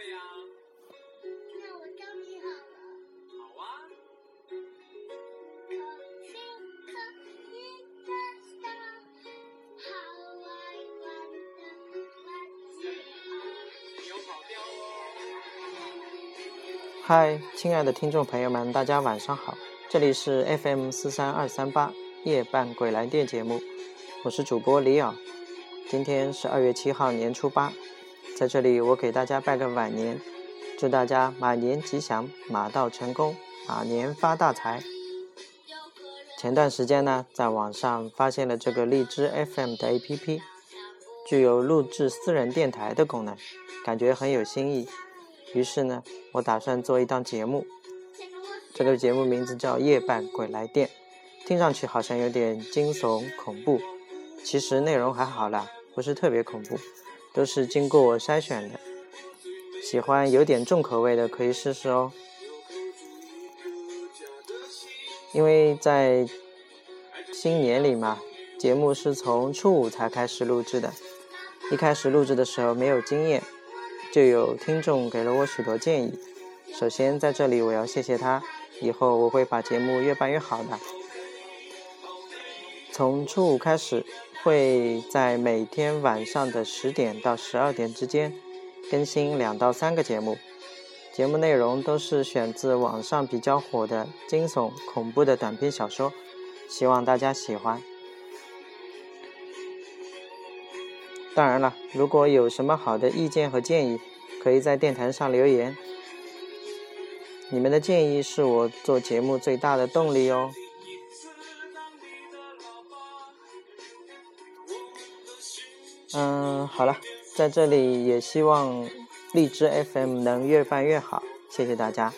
对？呀、那我教你好了。好啊。嗨，亲爱的听众朋友们，大家晚上好，这里是 FM 四三二三八夜半鬼来电节目，我是主播李敖。今天是二月七号，年初八，在这里我给大家拜个晚年，祝大家马年吉祥，马到成功，马年发大财。前段时间呢，在网上发现了这个荔枝 FM 的 APP，具有录制私人电台的功能，感觉很有新意。于是呢，我打算做一档节目，这个节目名字叫《夜半鬼来电》，听上去好像有点惊悚恐怖，其实内容还好啦，不是特别恐怖，都是经过我筛选的。喜欢有点重口味的可以试试哦。因为在新年里嘛，节目是从初五才开始录制的，一开始录制的时候没有经验。就有听众给了我许多建议。首先，在这里我要谢谢他，以后我会把节目越办越好的。从初五开始，会在每天晚上的十点到十二点之间更新两到三个节目，节目内容都是选自网上比较火的惊悚恐怖的短篇小说，希望大家喜欢。当然了，如果有什么好的意见和建议，可以在电台上留言。你们的建议是我做节目最大的动力哦。嗯，好了，在这里也希望荔枝 FM 能越办越好，谢谢大家。